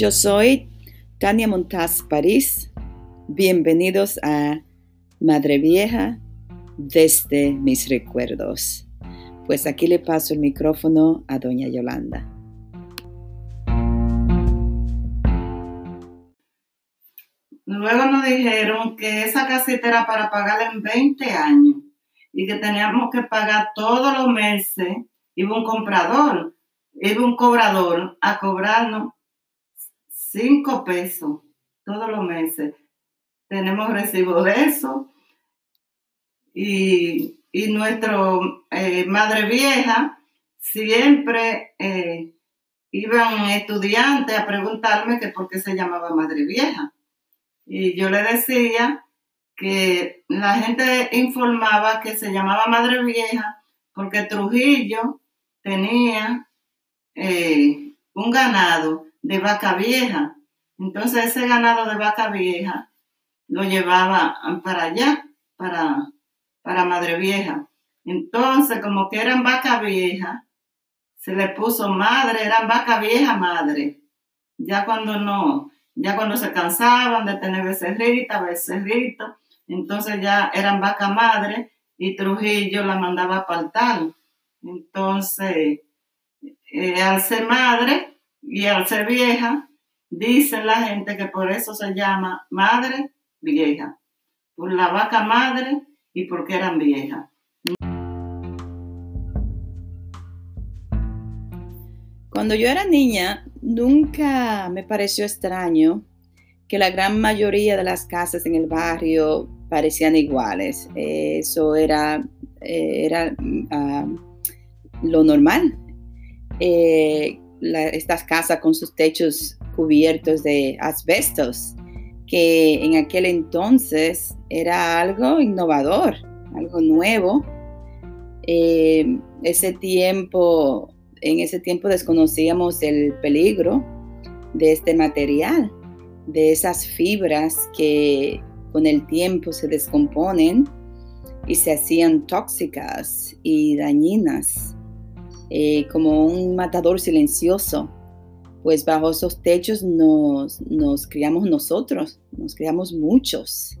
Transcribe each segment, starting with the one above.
Yo soy Tania Montaz París. Bienvenidos a Madre Vieja desde mis recuerdos. Pues aquí le paso el micrófono a doña Yolanda. Luego nos dijeron que esa casita era para pagarla en 20 años y que teníamos que pagar todos los meses. Iba un comprador, iba un cobrador a cobrarnos 5 pesos todos los meses. Tenemos recibo de eso. Y, nuestro eh, madre vieja siempre eh, iban estudiantes a preguntarme que por qué se llamaba madre vieja. Y yo le decía que la gente informaba que se llamaba madre vieja porque Trujillo tenía eh, un ganado de vaca vieja. Entonces ese ganado de vaca vieja lo llevaba para allá, para, para Madre Vieja. Entonces, como que eran vaca vieja, se le puso madre, eran vaca vieja madre. Ya cuando no, ya cuando se cansaban de tener becerrita, becerrito, entonces ya eran vaca madre y Trujillo la mandaba a apartar. Entonces, eh, al ser madre y al ser vieja, dice la gente que por eso se llama madre vieja, por la vaca madre y porque eran viejas. Cuando yo era niña, nunca me pareció extraño que la gran mayoría de las casas en el barrio parecían iguales. Eso era, eh, era ah, lo normal. Eh, estas casas con sus techos cubiertos de asbestos, que en aquel entonces era algo innovador, algo nuevo. Eh, ese tiempo, en ese tiempo desconocíamos el peligro de este material, de esas fibras que con el tiempo se descomponen y se hacían tóxicas y dañinas, eh, como un matador silencioso pues bajo esos techos nos, criamos nosotros, nos criamos muchos.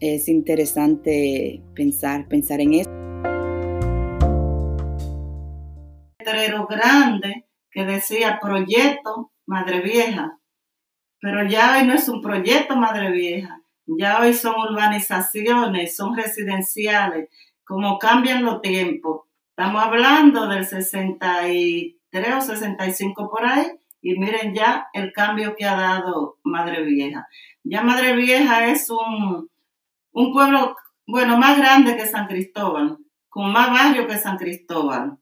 es interesante pensar, pensar en eso. Letrero grande que decía proyecto Madre Vieja, pero ya hoy no es un proyecto Madre Vieja, ya hoy son urbanizaciones, son residenciales, como cambian los tiempos. Estamos hablando del 63 o 65 por ahí, y miren ya el cambio que ha dado Madre Vieja. Ya Madre Vieja es un, un pueblo, bueno, más grande que San Cristóbal, con más barrio que San Cristóbal.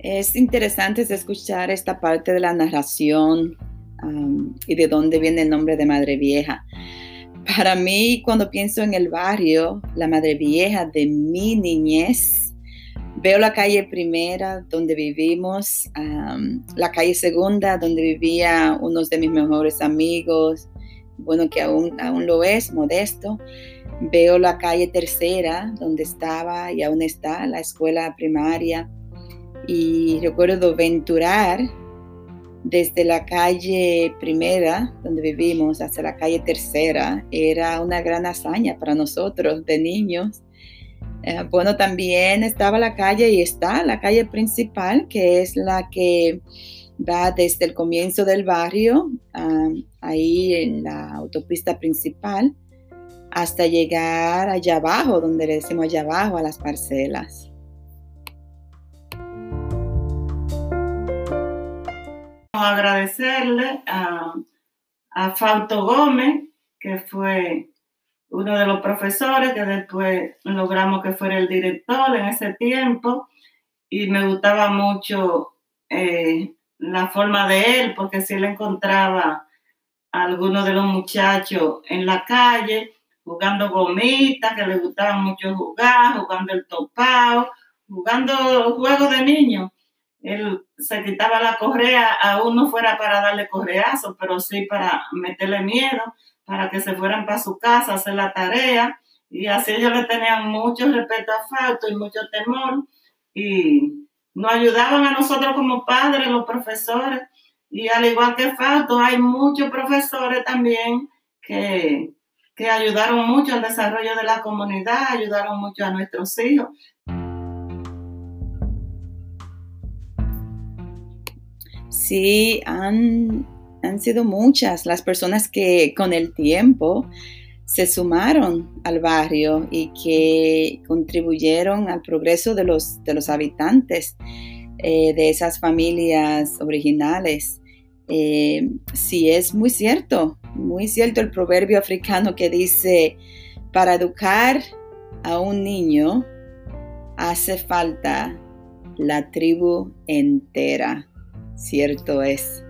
Es interesante escuchar esta parte de la narración y de dónde viene el nombre de Madre Vieja. Para mí, cuando pienso en el barrio, la madre vieja de mi niñez, veo la calle primera donde vivimos, la calle segunda donde vivía uno de mis mejores amigos, bueno, que aún, aún lo es, modesto. Veo la calle tercera donde estaba y aún está la escuela primaria. Y recuerdo aventurar desde la calle primera, donde vivimos, hasta la calle tercera, era una gran hazaña para nosotros de niños. Eh, bueno, también estaba la calle y está la calle principal, que es la que va desde el comienzo del barrio, ah, ahí en la autopista principal, hasta llegar allá abajo, donde le decimos allá abajo, a las parcelas. Agradecerle a, a Fausto Gómez, que fue uno de los profesores que después logramos que fuera el director en ese tiempo. Y me gustaba mucho eh, la forma de él porque si él encontraba a algunos de los muchachos en la calle jugando gomitas que le gustaba mucho jugar, jugando el topado, jugando juegos de niños él se quitaba la correa, aún no fuera para darle correazo, pero sí para meterle miedo, para que se fueran para su casa a hacer la tarea Y así ellos le tenían mucho respeto a Fausto y mucho temor. Y nos ayudaban a nosotros como padres, los profesores. Y al igual que Fausto, hay muchos profesores también que, que ayudaron mucho al desarrollo de la comunidad, ayudaron mucho a nuestros hijos. Sí, han, han sido muchas las personas que con el tiempo se sumaron al barrio y que contribuyeron al progreso de los, de los habitantes eh, de esas familias originales. Eh, sí, es muy cierto, muy cierto el proverbio africano que dice, para educar a un niño hace falta la tribu entera. Cierto es.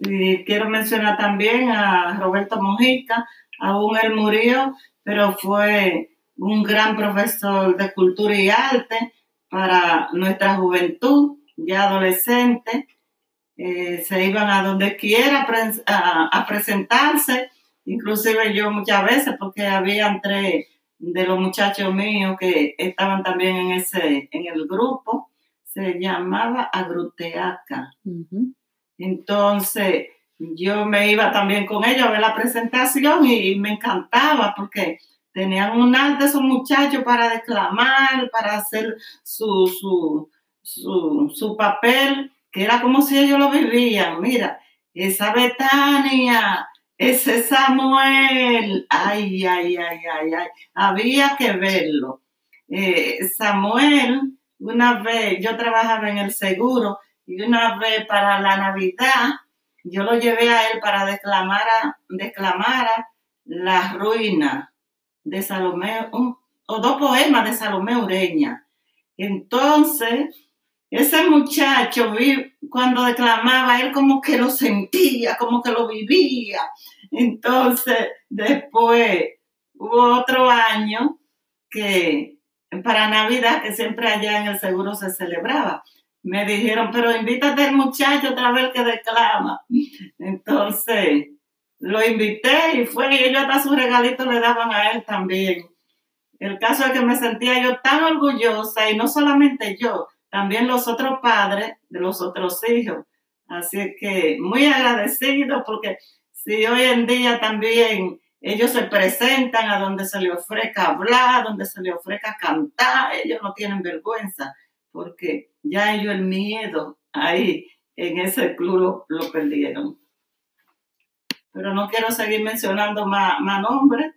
Y quiero mencionar también a Roberto Mojica, aún él murió, pero fue un gran profesor de cultura y arte para nuestra juventud, ya adolescente. Eh, se iban a donde quiera a, presentarse, inclusive yo muchas veces, porque había tres de los muchachos míos que estaban también en ese, en el grupo, se llamaba Agruteaca. Entonces, yo me iba también con ellos a ver la presentación y, me encantaba porque tenían un arte esos muchachos para declamar, para hacer su, su, su, su papel, que era como si ellos lo vivían. Mira, esa Betania, ese Samuel, ay, ay, ay, ay, ay, había que verlo. Eh, Samuel, una vez, yo trabajaba en el seguro y una vez para la Navidad, yo lo llevé a él para declamar, declamar La ruina de Salomé, o dos poemas de Salomé Ureña. Entonces, ese muchacho, cuando declamaba, él como que lo sentía, como que lo vivía. Entonces, después hubo otro año que para Navidad, que siempre allá en el seguro se celebraba me dijeron, pero invítate al muchacho otra vez que declama. Entonces, lo invité y fue, y ellos hasta sus regalitos le daban a él también. El caso es que me sentía yo tan orgullosa y no solamente yo, también los otros padres de los otros hijos. Así que muy agradecido porque si hoy en día también ellos se presentan a donde se le ofrezca hablar, donde se le ofrezca cantar, ellos no tienen vergüenza porque ya ellos el miedo ahí en ese club lo, perdieron. Pero no quiero seguir mencionando más, nombres,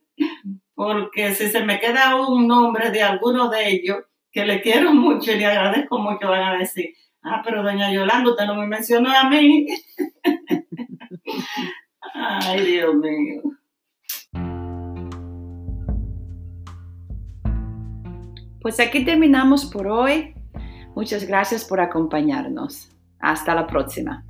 porque si se me queda un nombre de alguno de ellos, que le quiero mucho y le agradezco mucho, van a decir, ah, pero doña Yolanda, usted no me mencionó a mí. Ay, Dios mío. Pues aquí terminamos por hoy. Muchas gracias por acompañarnos. Hasta la próxima.